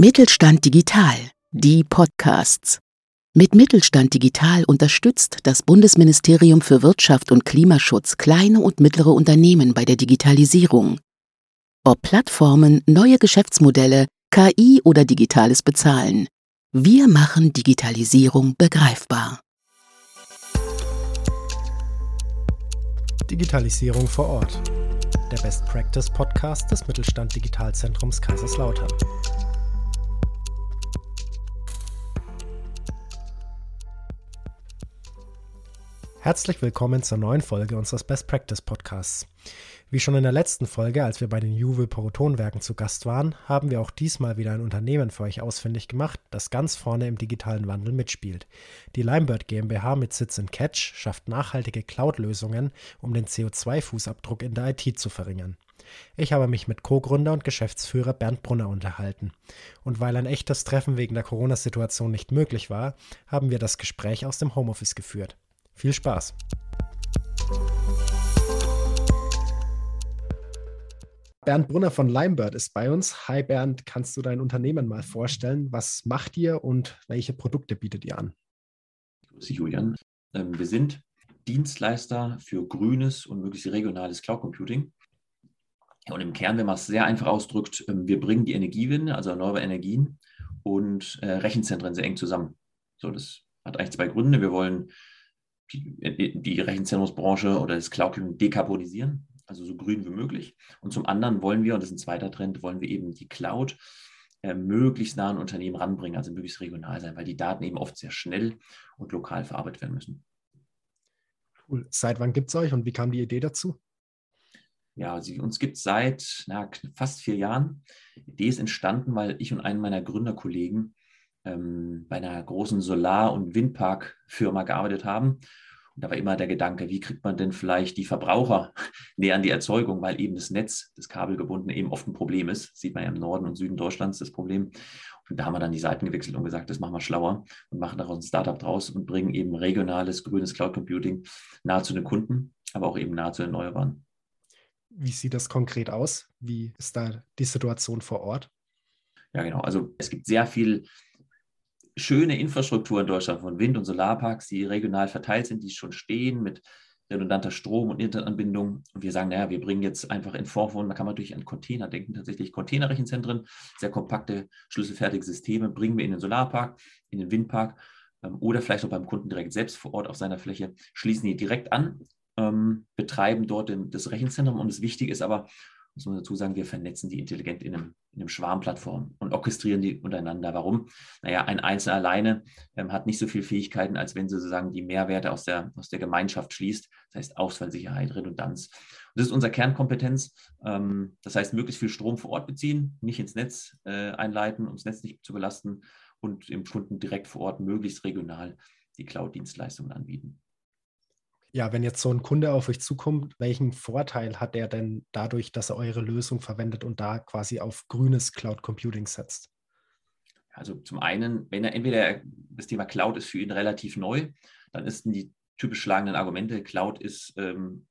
Mittelstand Digital, die Podcasts. Mit Mittelstand Digital unterstützt das Bundesministerium für Wirtschaft und Klimaschutz kleine und mittlere Unternehmen bei der Digitalisierung. Ob Plattformen, neue Geschäftsmodelle, KI oder digitales Bezahlen. Wir machen Digitalisierung begreifbar. Digitalisierung vor Ort. Der Best Practice Podcast des Mittelstand Digitalzentrums Kaiserslautern. Herzlich willkommen zur neuen Folge unseres Best Practice Podcasts. Wie schon in der letzten Folge, als wir bei den Juwel Protonwerken zu Gast waren, haben wir auch diesmal wieder ein Unternehmen für euch ausfindig gemacht, das ganz vorne im digitalen Wandel mitspielt. Die Limebird GmbH mit Sitz in Catch schafft nachhaltige Cloud-Lösungen, um den CO2-Fußabdruck in der IT zu verringern. Ich habe mich mit Co-Gründer und Geschäftsführer Bernd Brunner unterhalten. Und weil ein echtes Treffen wegen der Corona-Situation nicht möglich war, haben wir das Gespräch aus dem Homeoffice geführt. Viel Spaß! Bernd Brunner von Limebird ist bei uns. Hi Bernd, kannst du dein Unternehmen mal vorstellen? Was macht ihr und welche Produkte bietet ihr an? Grüße Julian. Ähm, wir sind Dienstleister für grünes und möglichst regionales Cloud Computing. Und im Kern, wenn man es sehr einfach ausdrückt, ähm, wir bringen die Energiewende, also erneuerbare Energien und äh, Rechenzentren sehr eng zusammen. So, das hat eigentlich zwei Gründe. Wir wollen die, Rechenzentrumsbranche oder das Cloud dekarbonisieren, also so grün wie möglich. Und zum anderen wollen wir, und das ist ein zweiter Trend, wollen wir eben die Cloud äh, möglichst nah an Unternehmen ranbringen, also möglichst regional sein, weil die Daten eben oft sehr schnell und lokal verarbeitet werden müssen. Cool. Seit wann gibt es euch und wie kam die Idee dazu? Ja, also uns gibt es seit na, fast vier Jahren. Die Idee ist entstanden, weil ich und einen meiner Gründerkollegen ähm, bei einer großen Solar- und Windparkfirma gearbeitet haben. Und da war immer der Gedanke, wie kriegt man denn vielleicht die Verbraucher näher an die Erzeugung, weil eben das Netz, das kabelgebundene, eben oft ein Problem ist. Das sieht man ja im Norden und Süden Deutschlands das Problem. Und da haben wir dann die Seiten gewechselt und gesagt, das machen wir schlauer und machen daraus ein Startup draus und bringen eben regionales, grünes Cloud Computing nahe zu den Kunden, aber auch eben nahe zu Erneuerbaren. Wie sieht das konkret aus? Wie ist da die Situation vor Ort? Ja, genau. Also es gibt sehr viel schöne Infrastruktur in Deutschland von Wind- und Solarparks, die regional verteilt sind, die schon stehen mit redundanter Strom- und Internetanbindung. Und wir sagen, naja, wir bringen jetzt einfach in Form von, da kann man natürlich an Container denken, tatsächlich Containerrechenzentren, sehr kompakte, schlüsselfertige Systeme, bringen wir in den Solarpark, in den Windpark ähm, oder vielleicht auch beim Kunden direkt selbst vor Ort auf seiner Fläche, schließen die direkt an, ähm, betreiben dort den, das Rechenzentrum. Und das Wichtige ist aber, muss man dazu sagen, wir vernetzen die intelligent in einem, in einem Schwarmplattform und orchestrieren die untereinander. Warum? Naja, ein Einzelner alleine ähm, hat nicht so viele Fähigkeiten, als wenn sie sozusagen die Mehrwerte aus der, aus der Gemeinschaft schließt. Das heißt Ausfallsicherheit, Redundanz. Und das ist unsere Kernkompetenz. Ähm, das heißt, möglichst viel Strom vor Ort beziehen, nicht ins Netz äh, einleiten, um das Netz nicht zu belasten und dem Kunden direkt vor Ort möglichst regional die Cloud-Dienstleistungen anbieten. Ja, wenn jetzt so ein Kunde auf euch zukommt, welchen Vorteil hat er denn dadurch, dass er eure Lösung verwendet und da quasi auf grünes Cloud Computing setzt? Also zum einen, wenn er entweder das Thema Cloud ist für ihn relativ neu, dann ist die typisch schlagenden Argumente, Cloud ist ähm,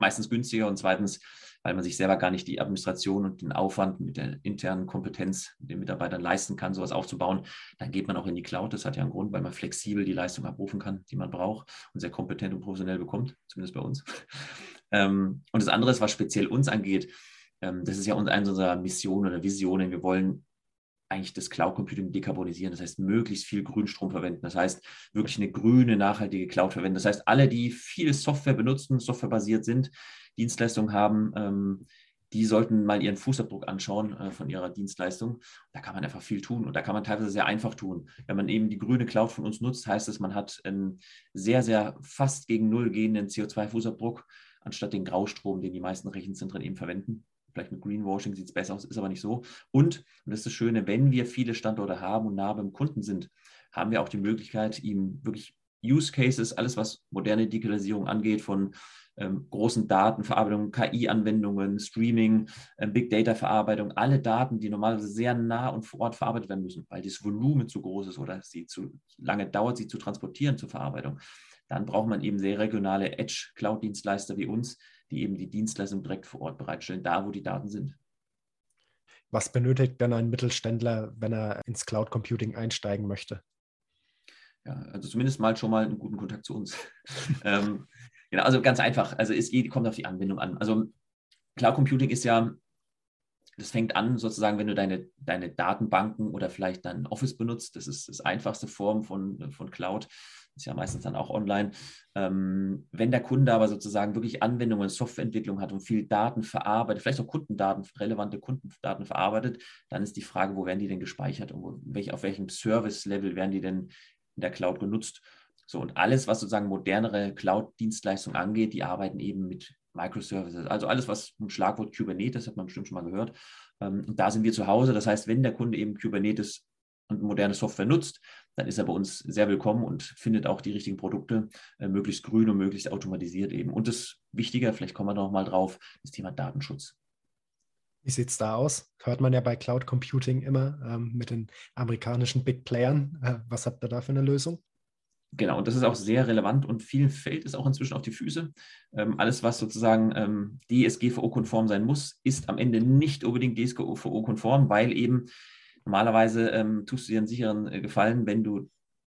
meistens günstiger und zweitens, weil man sich selber gar nicht die Administration und den Aufwand mit der internen Kompetenz den Mitarbeitern leisten kann, sowas aufzubauen, dann geht man auch in die Cloud. Das hat ja einen Grund, weil man flexibel die Leistung abrufen kann, die man braucht und sehr kompetent und professionell bekommt, zumindest bei uns. Ähm, und das andere ist, was speziell uns angeht, ähm, das ist ja eine unserer Missionen oder Visionen. Wir wollen eigentlich das Cloud Computing dekarbonisieren. Das heißt, möglichst viel Grünstrom verwenden. Das heißt, wirklich eine grüne, nachhaltige Cloud verwenden. Das heißt, alle, die viel Software benutzen, softwarebasiert sind, Dienstleistungen haben, ähm, die sollten mal ihren Fußabdruck anschauen äh, von ihrer Dienstleistung. Da kann man einfach viel tun und da kann man teilweise sehr einfach tun. Wenn man eben die grüne Cloud von uns nutzt, heißt es, man hat einen sehr, sehr fast gegen Null gehenden CO2-Fußabdruck, anstatt den Graustrom, den die meisten Rechenzentren eben verwenden. Vielleicht mit Greenwashing sieht es besser aus, ist aber nicht so. Und, und das ist das Schöne, wenn wir viele Standorte haben und nah beim Kunden sind, haben wir auch die Möglichkeit, ihm wirklich Use Cases, alles was moderne Digitalisierung angeht, von ähm, großen Datenverarbeitung, KI-Anwendungen, Streaming, äh, Big Data-Verarbeitung, alle Daten, die normalerweise sehr nah und vor Ort verarbeitet werden müssen, weil das Volumen zu groß ist oder sie zu lange dauert, sie zu transportieren zur Verarbeitung. Dann braucht man eben sehr regionale Edge-Cloud-Dienstleister wie uns, die eben die Dienstleistung direkt vor Ort bereitstellen, da wo die Daten sind. Was benötigt denn ein Mittelständler, wenn er ins Cloud Computing einsteigen möchte? Ja, also zumindest mal schon mal einen guten Kontakt zu uns. ähm, genau, also ganz einfach. Also es kommt auf die Anwendung an. Also Cloud Computing ist ja, das fängt an sozusagen, wenn du deine, deine Datenbanken oder vielleicht dein Office benutzt. Das ist das einfachste Form von, von Cloud ist ja meistens dann auch online. Ähm, wenn der Kunde aber sozusagen wirklich Anwendungen, Softwareentwicklung hat und viel Daten verarbeitet, vielleicht auch Kundendaten, relevante Kundendaten verarbeitet, dann ist die Frage, wo werden die denn gespeichert und wo, welch, auf welchem Service-Level werden die denn in der Cloud genutzt? So, und alles, was sozusagen modernere Cloud-Dienstleistungen angeht, die arbeiten eben mit Microservices. Also alles, was ein Schlagwort Kubernetes, hat man bestimmt schon mal gehört. Ähm, und da sind wir zu Hause. Das heißt, wenn der Kunde eben Kubernetes und moderne Software nutzt, dann ist er bei uns sehr willkommen und findet auch die richtigen Produkte, äh, möglichst grün und möglichst automatisiert eben. Und das Wichtige, vielleicht kommen wir noch mal drauf, das Thema Datenschutz. Wie sieht es da aus? Hört man ja bei Cloud Computing immer ähm, mit den amerikanischen Big Playern. Äh, was habt ihr da für eine Lösung? Genau, und das ist auch sehr relevant und vielen fällt es auch inzwischen auf die Füße. Ähm, alles, was sozusagen ähm, DSGVO-konform sein muss, ist am Ende nicht unbedingt DSGVO-konform, weil eben Normalerweise ähm, tust du dir einen sicheren äh, Gefallen, wenn du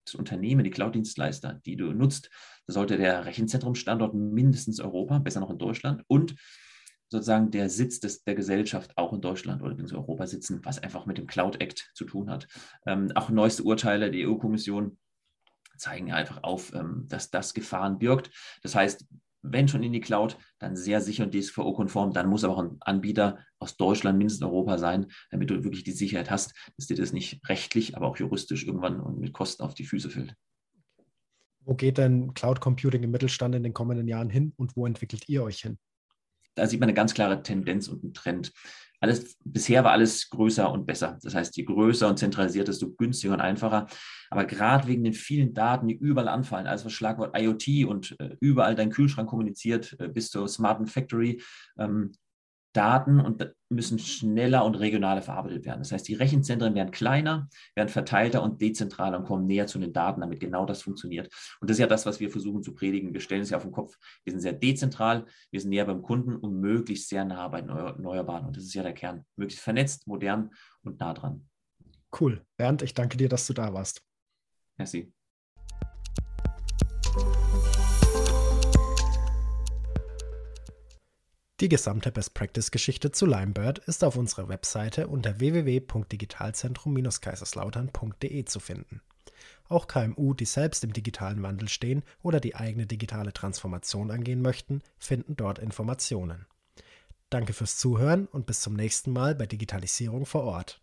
das Unternehmen, die Cloud-Dienstleister, die du nutzt, da sollte der Rechenzentrumsstandort mindestens Europa, besser noch in Deutschland und sozusagen der Sitz des, der Gesellschaft auch in Deutschland oder in Europa sitzen, was einfach mit dem Cloud Act zu tun hat. Ähm, auch neueste Urteile der EU-Kommission zeigen einfach auf, ähm, dass das Gefahren birgt. Das heißt, wenn schon in die Cloud, dann sehr sicher und DSGVO-konform. Dann muss aber auch ein Anbieter aus Deutschland, mindestens Europa sein, damit du wirklich die Sicherheit hast, dass dir das nicht rechtlich, aber auch juristisch irgendwann und mit Kosten auf die Füße fällt. Wo geht denn Cloud Computing im Mittelstand in den kommenden Jahren hin und wo entwickelt ihr euch hin? Da sieht man eine ganz klare Tendenz und einen Trend. Alles, bisher war alles größer und besser. Das heißt, je größer und zentralisiert, desto günstiger und einfacher. Aber gerade wegen den vielen Daten, die überall anfallen, also das Schlagwort IoT und äh, überall dein Kühlschrank kommuniziert äh, bis zur Smart Factory, ähm, Daten und müssen schneller und regionaler verarbeitet werden. Das heißt, die Rechenzentren werden kleiner, werden verteilter und dezentraler und kommen näher zu den Daten, damit genau das funktioniert. Und das ist ja das, was wir versuchen zu predigen. Wir stellen es ja auf den Kopf. Wir sind sehr dezentral, wir sind näher beim Kunden und möglichst sehr nah bei Erneuerbaren. Und das ist ja der Kern. Möglichst vernetzt, modern und nah dran. Cool. Bernd, ich danke dir, dass du da warst. Merci. Die gesamte Best Practice Geschichte zu Limebird ist auf unserer Webseite unter www.digitalzentrum-kaiserslautern.de zu finden. Auch KMU, die selbst im digitalen Wandel stehen oder die eigene digitale Transformation angehen möchten, finden dort Informationen. Danke fürs Zuhören und bis zum nächsten Mal bei Digitalisierung vor Ort.